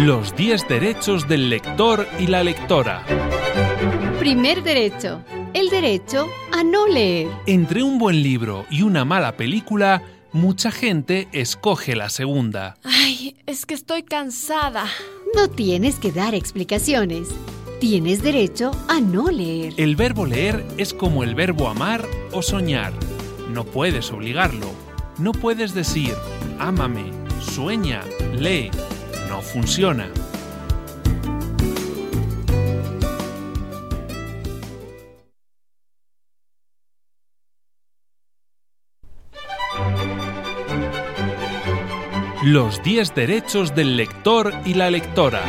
Los 10 derechos del lector y la lectora. Primer derecho. El derecho a no leer. Entre un buen libro y una mala película, mucha gente escoge la segunda. Ay, es que estoy cansada. No tienes que dar explicaciones. Tienes derecho a no leer. El verbo leer es como el verbo amar o soñar. No puedes obligarlo. No puedes decir, ámame, sueña, lee. No funciona. Los 10 derechos del lector y la lectora.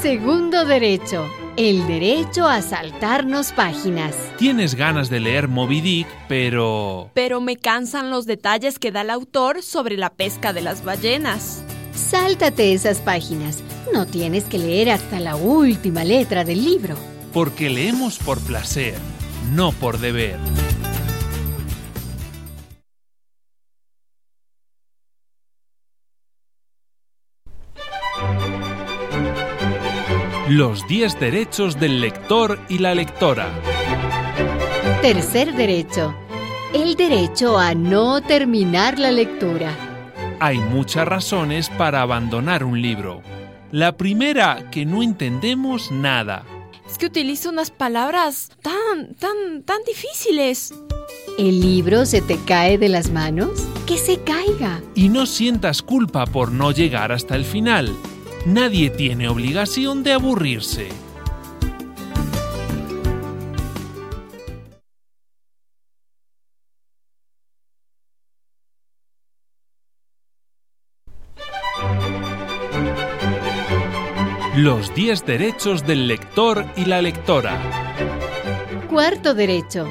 Segundo derecho. El derecho a saltarnos páginas. Tienes ganas de leer Moby Dick, pero... Pero me cansan los detalles que da el autor sobre la pesca de las ballenas. Sáltate esas páginas. No tienes que leer hasta la última letra del libro. Porque leemos por placer, no por deber. Los 10 derechos del lector y la lectora. Tercer derecho. El derecho a no terminar la lectura. Hay muchas razones para abandonar un libro. La primera, que no entendemos nada. Es que utilizo unas palabras tan, tan, tan difíciles. ¿El libro se te cae de las manos? Que se caiga. Y no sientas culpa por no llegar hasta el final. Nadie tiene obligación de aburrirse. Los 10 derechos del lector y la lectora. Cuarto derecho.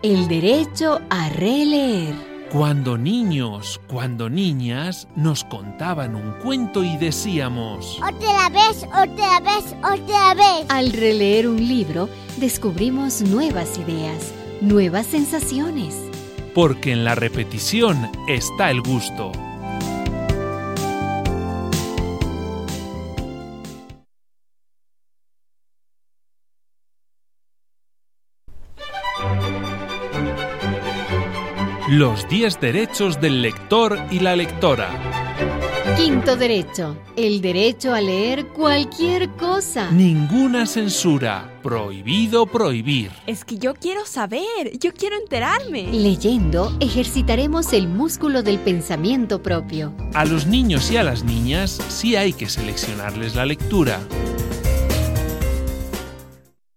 El derecho a releer. Cuando niños, cuando niñas, nos contaban un cuento y decíamos... Otra vez, otra vez, otra vez. Al releer un libro, descubrimos nuevas ideas, nuevas sensaciones. Porque en la repetición está el gusto. Los 10 derechos del lector y la lectora. Quinto derecho. El derecho a leer cualquier cosa. Ninguna censura. Prohibido prohibir. Es que yo quiero saber, yo quiero enterarme. Leyendo ejercitaremos el músculo del pensamiento propio. A los niños y a las niñas sí hay que seleccionarles la lectura.